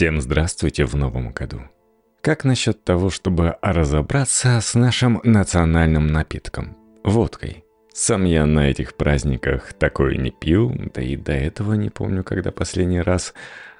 Всем здравствуйте в новом году. Как насчет того, чтобы разобраться с нашим национальным напитком – водкой? Сам я на этих праздниках такое не пил, да и до этого не помню, когда последний раз.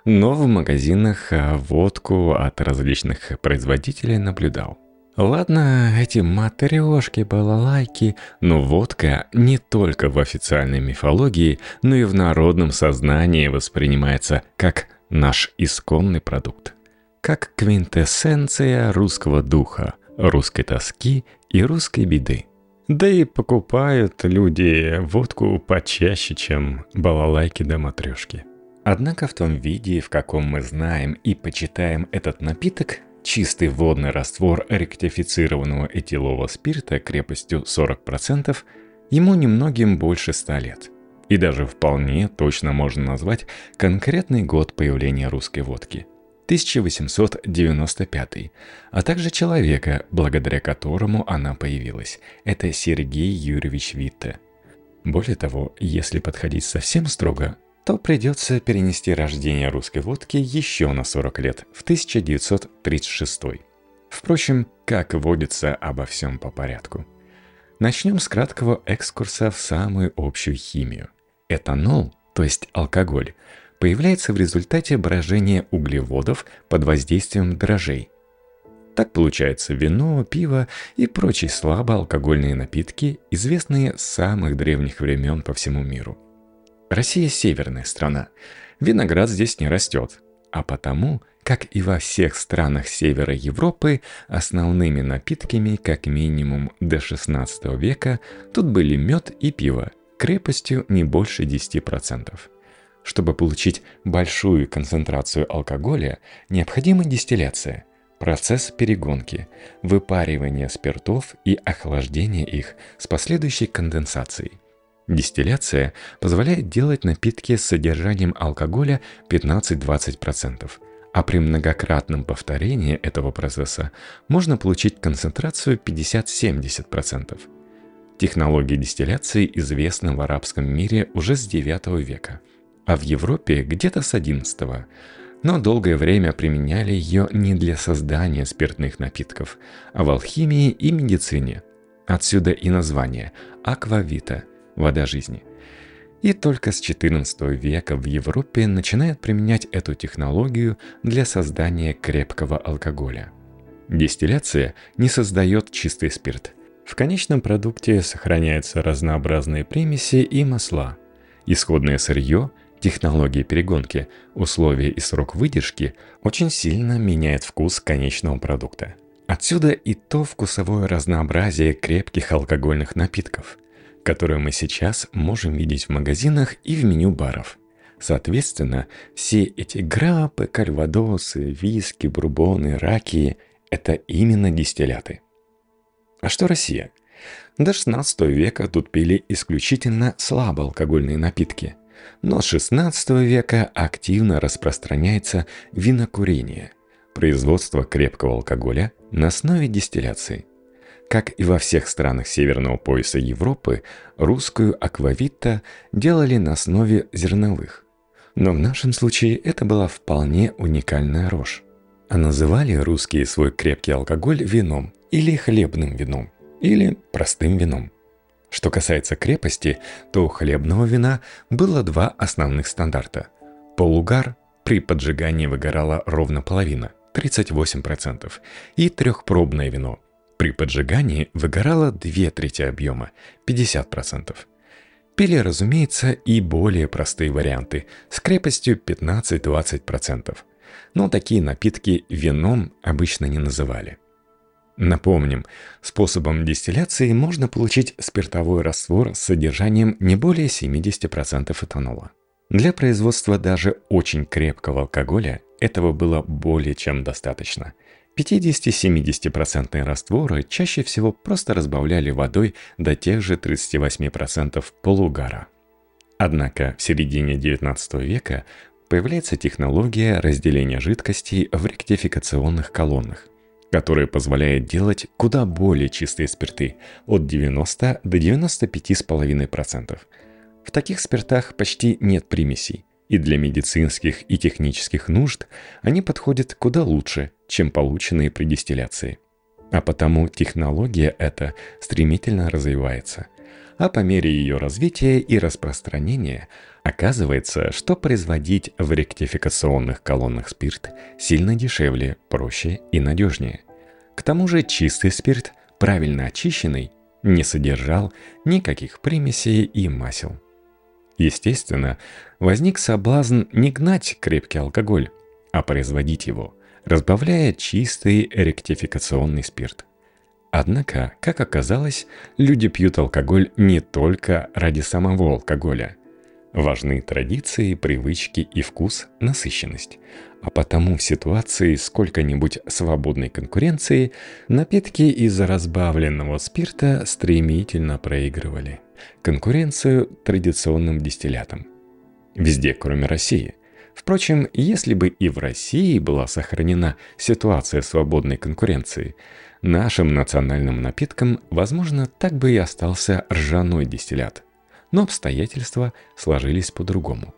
Но в магазинах а, водку от различных производителей наблюдал. Ладно, эти матрешки, балалайки, но водка не только в официальной мифологии, но и в народном сознании воспринимается как наш исконный продукт. Как квинтэссенция русского духа, русской тоски и русской беды. Да и покупают люди водку почаще, чем балалайки да матрешки. Однако в том виде, в каком мы знаем и почитаем этот напиток, чистый водный раствор ректифицированного этилового спирта крепостью 40%, ему немногим больше 100 лет – и даже вполне точно можно назвать конкретный год появления русской водки – 1895, а также человека, благодаря которому она появилась. Это Сергей Юрьевич Витте. Более того, если подходить совсем строго, то придется перенести рождение русской водки еще на 40 лет, в 1936. Впрочем, как водится обо всем по порядку. Начнем с краткого экскурса в самую общую химию – Этанол, то есть алкоголь, появляется в результате брожения углеводов под воздействием дрожжей. Так получается вино, пиво и прочие слабоалкогольные напитки, известные с самых древних времен по всему миру. Россия – северная страна. Виноград здесь не растет. А потому, как и во всех странах севера Европы, основными напитками, как минимум до XVI века, тут были мед и пиво – крепостью не больше 10%. Чтобы получить большую концентрацию алкоголя, необходима дистилляция, процесс перегонки, выпаривание спиртов и охлаждение их с последующей конденсацией. Дистилляция позволяет делать напитки с содержанием алкоголя 15-20%, а при многократном повторении этого процесса можно получить концентрацию 50-70%. Технология дистилляции известна в арабском мире уже с 9 века, а в Европе где-то с 11 но долгое время применяли ее не для создания спиртных напитков, а в алхимии и медицине. Отсюда и название аквавита – вода жизни. И только с XIV века в Европе начинают применять эту технологию для создания крепкого алкоголя. Дистилляция не создает чистый спирт – в конечном продукте сохраняются разнообразные примеси и масла. Исходное сырье, технологии перегонки, условия и срок выдержки очень сильно меняют вкус конечного продукта. Отсюда и то вкусовое разнообразие крепких алкогольных напитков, которые мы сейчас можем видеть в магазинах и в меню баров. Соответственно, все эти грапы, кальвадосы, виски, бурбоны, раки – это именно дистилляты – а что Россия? До 16 века тут пили исключительно слабоалкогольные напитки. Но с 16 века активно распространяется винокурение, производство крепкого алкоголя на основе дистилляции. Как и во всех странах северного пояса Европы, русскую аквавитта делали на основе зерновых. Но в нашем случае это была вполне уникальная рожь. А называли русские свой крепкий алкоголь вином или хлебным вином, или простым вином. Что касается крепости, то у хлебного вина было два основных стандарта. Полугар при поджигании выгорала ровно половина, 38%, и трехпробное вино. При поджигании выгорало две трети объема, 50%. Пили, разумеется, и более простые варианты с крепостью 15-20%. Но такие напитки вином обычно не называли. Напомним, способом дистилляции можно получить спиртовой раствор с содержанием не более 70% этанола. Для производства даже очень крепкого алкоголя этого было более чем достаточно. 50-70% растворы чаще всего просто разбавляли водой до тех же 38% полугара. Однако в середине XIX века появляется технология разделения жидкостей в ректификационных колоннах который позволяет делать куда более чистые спирты от 90 до 95,5%. В таких спиртах почти нет примесей. и для медицинских и технических нужд они подходят куда лучше, чем полученные при дистилляции. А потому технология эта стремительно развивается. А по мере ее развития и распространения оказывается, что производить в ректификационных колоннах спирт сильно дешевле, проще и надежнее. К тому же чистый спирт, правильно очищенный, не содержал никаких примесей и масел. Естественно, возник соблазн не гнать крепкий алкоголь, а производить его, разбавляя чистый ректификационный спирт. Однако, как оказалось, люди пьют алкоголь не только ради самого алкоголя. Важны традиции, привычки и вкус, насыщенность. А потому в ситуации сколько-нибудь свободной конкуренции напитки из разбавленного спирта стремительно проигрывали конкуренцию традиционным дистиллятам. Везде, кроме России. Впрочем, если бы и в России была сохранена ситуация свободной конкуренции, нашим национальным напитком, возможно, так бы и остался ржаной дистиллят. Но обстоятельства сложились по-другому.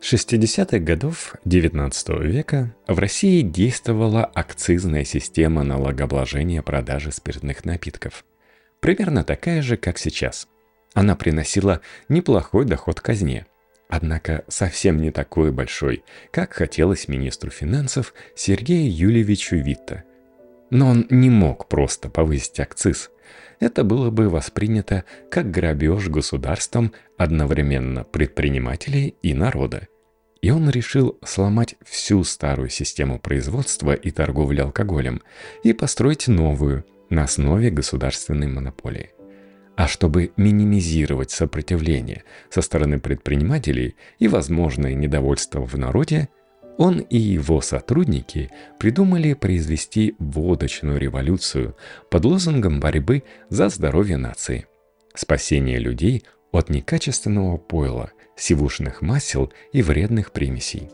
С 60-х годов XIX века в России действовала акцизная система налогообложения продажи спиртных напитков – примерно такая же, как сейчас. Она приносила неплохой доход казне, однако совсем не такой большой, как хотелось министру финансов Сергею Юльевичу Витта. Но он не мог просто повысить акциз. Это было бы воспринято как грабеж государством одновременно предпринимателей и народа. И он решил сломать всю старую систему производства и торговли алкоголем и построить новую – на основе государственной монополии. А чтобы минимизировать сопротивление со стороны предпринимателей и возможное недовольство в народе, он и его сотрудники придумали произвести водочную революцию под лозунгом борьбы за здоровье нации, спасение людей от некачественного пойла, сивушных масел и вредных примесей.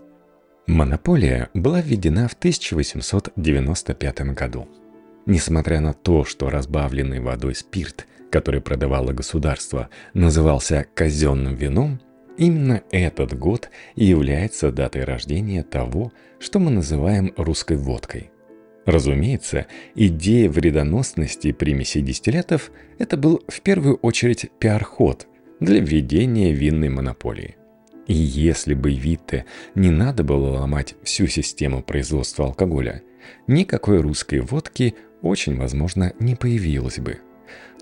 Монополия была введена в 1895 году. Несмотря на то, что разбавленный водой спирт, который продавало государство, назывался казенным вином, именно этот год и является датой рождения того, что мы называем русской водкой. Разумеется, идея вредоносности примесей дистиллятов – это был в первую очередь пиар-ход для введения винной монополии. И если бы Витте не надо было ломать всю систему производства алкоголя, никакой русской водки очень возможно не появилась бы.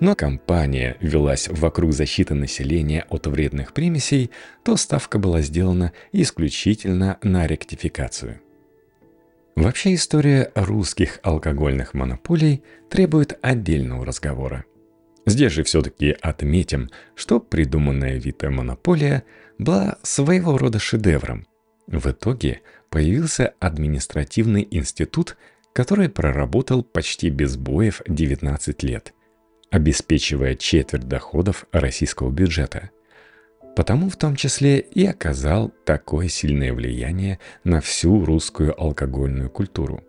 Но компания велась вокруг защиты населения от вредных примесей, то ставка была сделана исключительно на ректификацию. Вообще история русских алкогольных монополий требует отдельного разговора. Здесь же все-таки отметим, что придуманная Вита монополия была своего рода шедевром. В итоге появился административный институт который проработал почти без боев 19 лет, обеспечивая четверть доходов российского бюджета. Потому в том числе и оказал такое сильное влияние на всю русскую алкогольную культуру.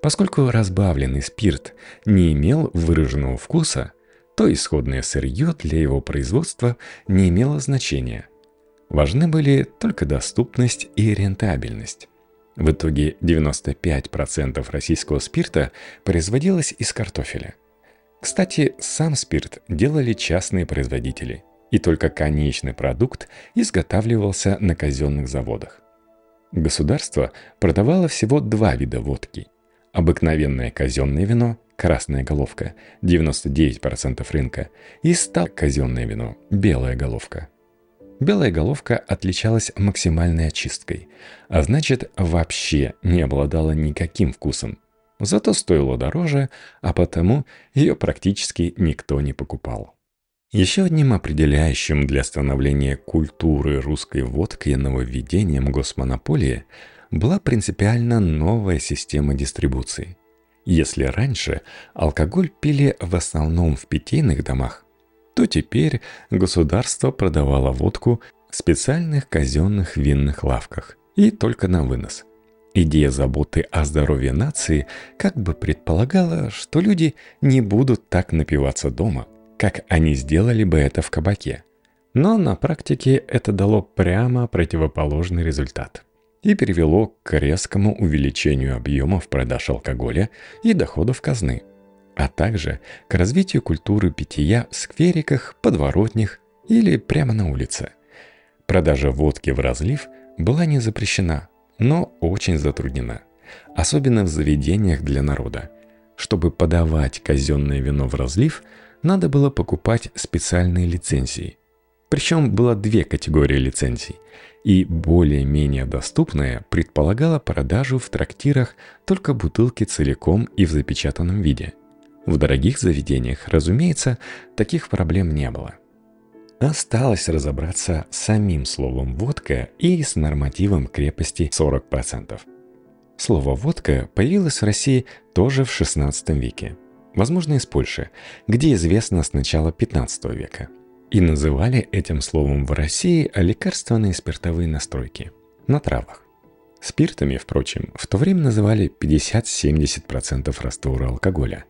Поскольку разбавленный спирт не имел выраженного вкуса, то исходное сырье для его производства не имело значения. Важны были только доступность и рентабельность. В итоге 95% российского спирта производилось из картофеля. Кстати, сам спирт делали частные производители, и только конечный продукт изготавливался на казенных заводах. Государство продавало всего два вида водки. Обыкновенное казенное вино, красная головка, 99% рынка, и стал казенное вино, белая головка – Белая головка отличалась максимальной очисткой, а значит вообще не обладала никаким вкусом. Зато стоила дороже, а потому ее практически никто не покупал. Еще одним определяющим для становления культуры русской водки нововведением госмонополии была принципиально новая система дистрибуции. Если раньше алкоголь пили в основном в питейных домах, то теперь государство продавало водку в специальных казенных винных лавках и только на вынос. Идея заботы о здоровье нации как бы предполагала, что люди не будут так напиваться дома, как они сделали бы это в кабаке. Но на практике это дало прямо противоположный результат и привело к резкому увеличению объемов продаж алкоголя и доходов казны, а также к развитию культуры питья в сквериках, подворотнях или прямо на улице. Продажа водки в разлив была не запрещена, но очень затруднена, особенно в заведениях для народа. Чтобы подавать казенное вино в разлив, надо было покупать специальные лицензии. Причем было две категории лицензий – и более-менее доступная предполагала продажу в трактирах только бутылки целиком и в запечатанном виде. В дорогих заведениях, разумеется, таких проблем не было. Осталось разобраться с самим словом «водка» и с нормативом крепости 40%. Слово «водка» появилось в России тоже в XVI веке, возможно, из Польши, где известно с начала XV века – и называли этим словом в России лекарственные спиртовые настройки на травах. Спиртами, впрочем, в то время называли 50-70% раствора алкоголя.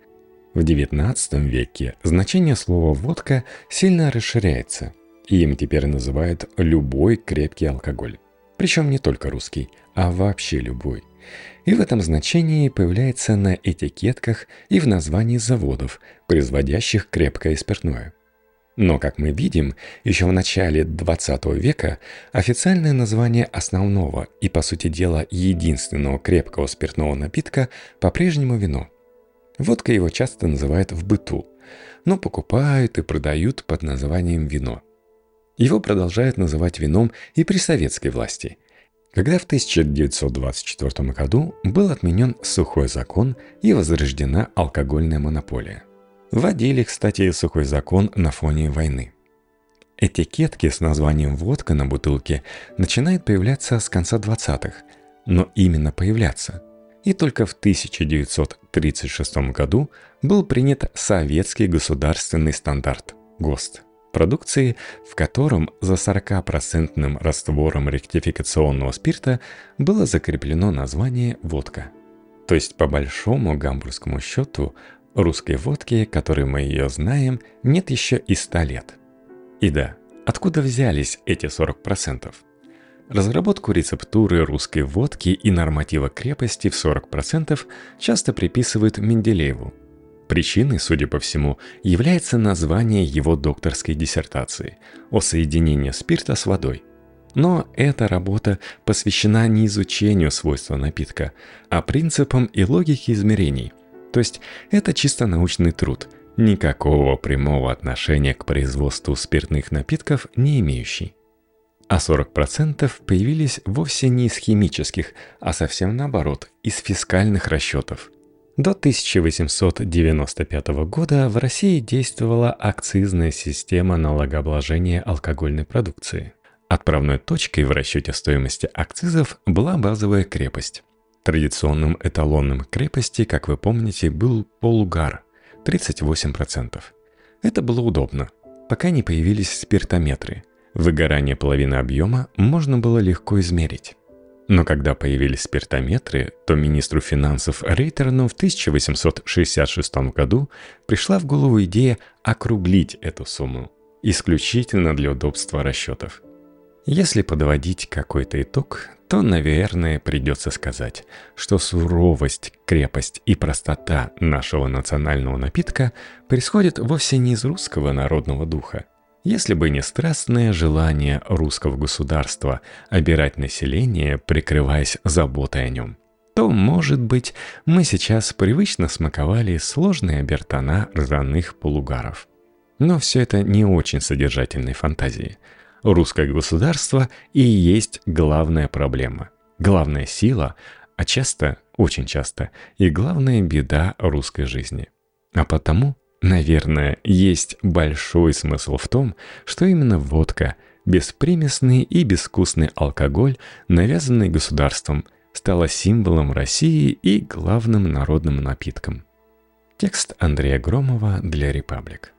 В XIX веке значение слова «водка» сильно расширяется, и им теперь называют любой крепкий алкоголь. Причем не только русский, а вообще любой. И в этом значении появляется на этикетках и в названии заводов, производящих крепкое спиртное – но, как мы видим, еще в начале XX века официальное название основного и, по сути дела, единственного крепкого спиртного напитка по-прежнему вино. Водка его часто называют в быту, но покупают и продают под названием вино. Его продолжают называть вином и при советской власти, когда в 1924 году был отменен сухой закон и возрождена алкогольная монополия – Вводили, кстати, сухой закон на фоне войны. Этикетки с названием «водка» на бутылке начинают появляться с конца 20-х, но именно появляться. И только в 1936 году был принят советский государственный стандарт ГОСТ продукции, в котором за 40% раствором ректификационного спирта было закреплено название «водка». То есть по большому гамбургскому счету Русской водки, которой мы ее знаем, нет еще и 100 лет. И да, откуда взялись эти 40%? Разработку рецептуры русской водки и норматива крепости в 40% часто приписывают Менделееву. Причиной, судя по всему, является название его докторской диссертации о соединении спирта с водой. Но эта работа посвящена не изучению свойства напитка, а принципам и логике измерений – то есть это чисто научный труд, никакого прямого отношения к производству спиртных напитков не имеющий. А 40% появились вовсе не из химических, а совсем наоборот, из фискальных расчетов. До 1895 года в России действовала акцизная система налогообложения алкогольной продукции. Отправной точкой в расчете стоимости акцизов была базовая крепость. Традиционным эталоном крепости, как вы помните, был полугар – 38%. Это было удобно, пока не появились спиртометры. Выгорание половины объема можно было легко измерить. Но когда появились спиртометры, то министру финансов Рейтерну в 1866 году пришла в голову идея округлить эту сумму, исключительно для удобства расчетов. Если подводить какой-то итог, то, наверное, придется сказать, что суровость, крепость и простота нашего национального напитка происходят вовсе не из русского народного духа. Если бы не страстное желание русского государства обирать население, прикрываясь заботой о нем, то, может быть, мы сейчас привычно смаковали сложные обертона ржаных полугаров. Но все это не очень содержательной фантазии – русское государство и есть главная проблема, главная сила, а часто, очень часто, и главная беда русской жизни. А потому, наверное, есть большой смысл в том, что именно водка, беспримесный и безвкусный алкоголь, навязанный государством, стала символом России и главным народным напитком. Текст Андрея Громова для «Репаблик».